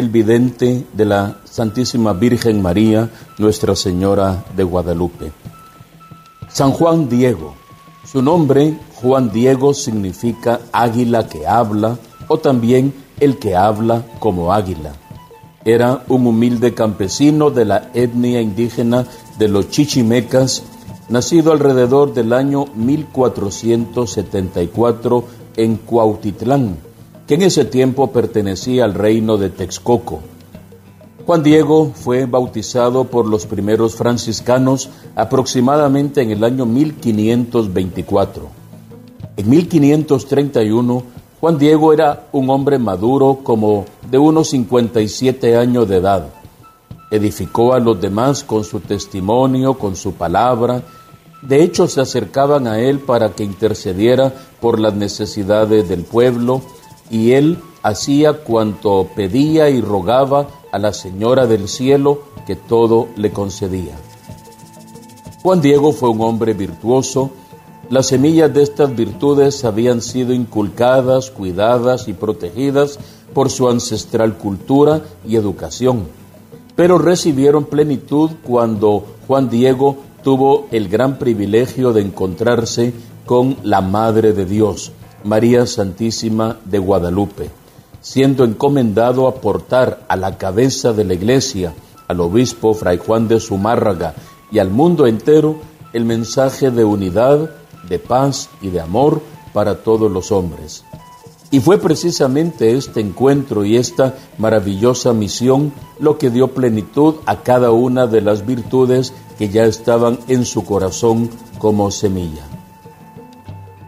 el vidente de la Santísima Virgen María, Nuestra Señora de Guadalupe. San Juan Diego. Su nombre, Juan Diego, significa águila que habla o también el que habla como águila. Era un humilde campesino de la etnia indígena de los chichimecas, nacido alrededor del año 1474 en Cuautitlán, que en ese tiempo pertenecía al reino de Texcoco. Juan Diego fue bautizado por los primeros franciscanos aproximadamente en el año 1524. En 1531, Juan Diego era un hombre maduro como de unos 57 años de edad. Edificó a los demás con su testimonio, con su palabra. De hecho, se acercaban a él para que intercediera por las necesidades del pueblo y él hacía cuanto pedía y rogaba a la Señora del Cielo que todo le concedía. Juan Diego fue un hombre virtuoso. Las semillas de estas virtudes habían sido inculcadas, cuidadas y protegidas por su ancestral cultura y educación, pero recibieron plenitud cuando Juan Diego tuvo el gran privilegio de encontrarse con la Madre de Dios, María Santísima de Guadalupe, siendo encomendado a portar a la cabeza de la iglesia, al obispo Fray Juan de Zumárraga y al mundo entero el mensaje de unidad, de paz y de amor para todos los hombres. Y fue precisamente este encuentro y esta maravillosa misión lo que dio plenitud a cada una de las virtudes que ya estaban en su corazón como semilla.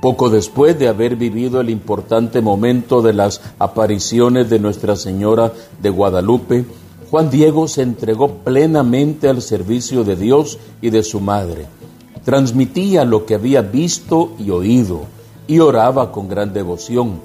Poco después de haber vivido el importante momento de las apariciones de Nuestra Señora de Guadalupe, Juan Diego se entregó plenamente al servicio de Dios y de su madre. Transmitía lo que había visto y oído y oraba con gran devoción,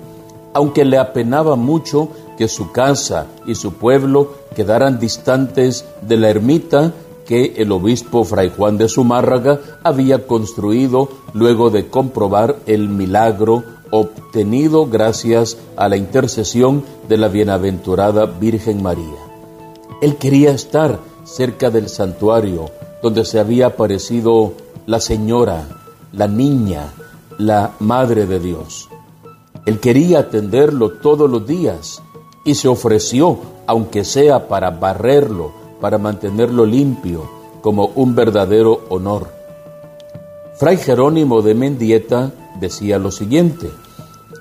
aunque le apenaba mucho que su casa y su pueblo quedaran distantes de la ermita que el obispo Fray Juan de Zumárraga había construido luego de comprobar el milagro obtenido gracias a la intercesión de la bienaventurada Virgen María. Él quería estar cerca del santuario donde se había aparecido la señora, la niña, la Madre de Dios. Él quería atenderlo todos los días y se ofreció, aunque sea para barrerlo, para mantenerlo limpio como un verdadero honor. Fray Jerónimo de Mendieta decía lo siguiente,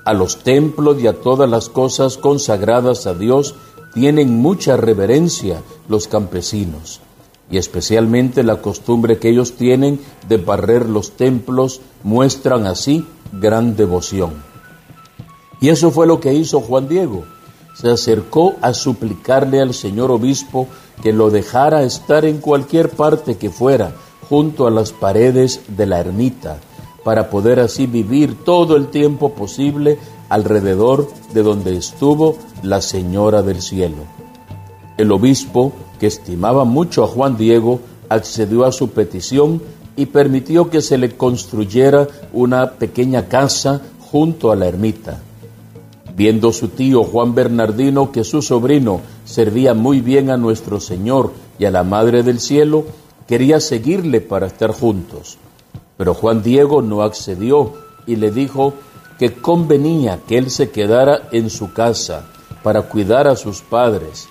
a los templos y a todas las cosas consagradas a Dios tienen mucha reverencia los campesinos, y especialmente la costumbre que ellos tienen de barrer los templos muestran así gran devoción. Y eso fue lo que hizo Juan Diego se acercó a suplicarle al señor obispo que lo dejara estar en cualquier parte que fuera, junto a las paredes de la ermita, para poder así vivir todo el tiempo posible alrededor de donde estuvo la Señora del Cielo. El obispo, que estimaba mucho a Juan Diego, accedió a su petición y permitió que se le construyera una pequeña casa junto a la ermita. Viendo su tío Juan Bernardino que su sobrino servía muy bien a nuestro Señor y a la Madre del Cielo, quería seguirle para estar juntos. Pero Juan Diego no accedió y le dijo que convenía que él se quedara en su casa para cuidar a sus padres,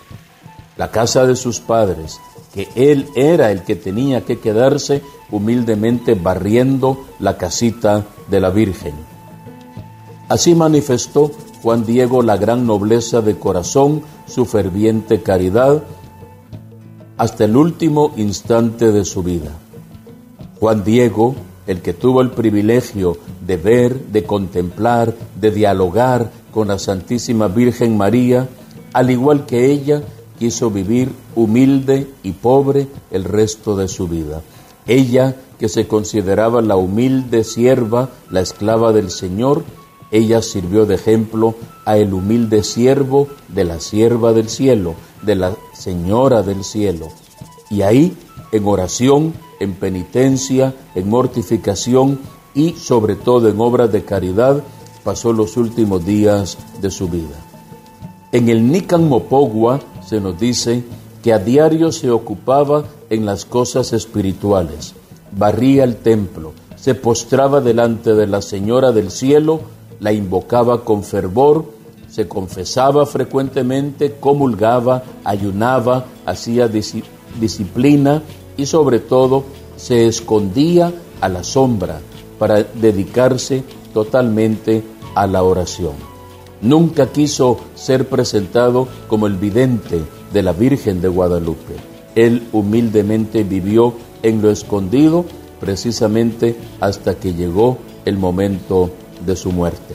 la casa de sus padres, que él era el que tenía que quedarse humildemente barriendo la casita de la Virgen. Así manifestó Juan Diego la gran nobleza de corazón, su ferviente caridad, hasta el último instante de su vida. Juan Diego, el que tuvo el privilegio de ver, de contemplar, de dialogar con la Santísima Virgen María, al igual que ella, quiso vivir humilde y pobre el resto de su vida. Ella, que se consideraba la humilde sierva, la esclava del Señor, ella sirvió de ejemplo a el humilde siervo de la sierva del cielo, de la señora del cielo. Y ahí, en oración, en penitencia, en mortificación y sobre todo en obras de caridad, pasó los últimos días de su vida. En el Nican Mopogua se nos dice que a diario se ocupaba en las cosas espirituales, barría el templo, se postraba delante de la Señora del Cielo, la invocaba con fervor, se confesaba frecuentemente, comulgaba, ayunaba, hacía disciplina y sobre todo se escondía a la sombra para dedicarse totalmente a la oración. Nunca quiso ser presentado como el vidente de la Virgen de Guadalupe. Él humildemente vivió en lo escondido precisamente hasta que llegó el momento de su muerte.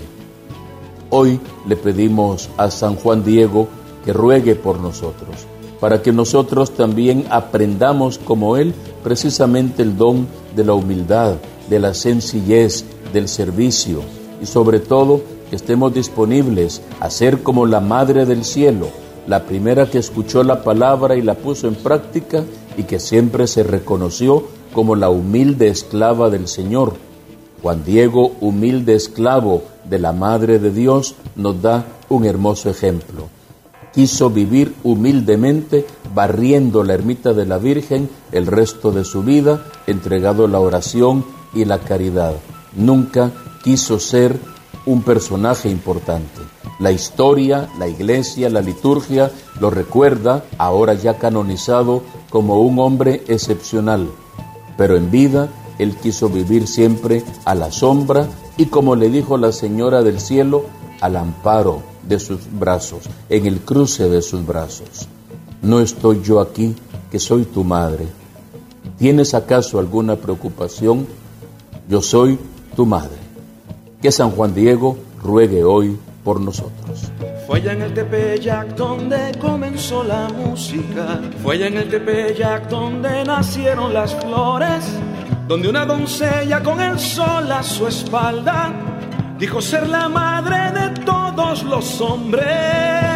Hoy le pedimos a San Juan Diego que ruegue por nosotros, para que nosotros también aprendamos como Él precisamente el don de la humildad, de la sencillez, del servicio y sobre todo que estemos disponibles a ser como la Madre del Cielo, la primera que escuchó la palabra y la puso en práctica y que siempre se reconoció como la humilde esclava del Señor. Juan Diego, humilde esclavo de la Madre de Dios, nos da un hermoso ejemplo. Quiso vivir humildemente, barriendo la ermita de la Virgen el resto de su vida, entregado a la oración y la caridad. Nunca quiso ser un personaje importante. La historia, la iglesia, la liturgia lo recuerda, ahora ya canonizado, como un hombre excepcional, pero en vida él quiso vivir siempre a la sombra y como le dijo la Señora del Cielo, al amparo de sus brazos, en el cruce de sus brazos. No estoy yo aquí, que soy tu madre. ¿Tienes acaso alguna preocupación? Yo soy tu madre. Que San Juan Diego ruegue hoy por nosotros. Fue allá en el Tepeyac donde comenzó la música. Fue allá en el Tepeyac donde nacieron las flores. Donde una doncella con el sol a su espalda dijo ser la madre de todos los hombres.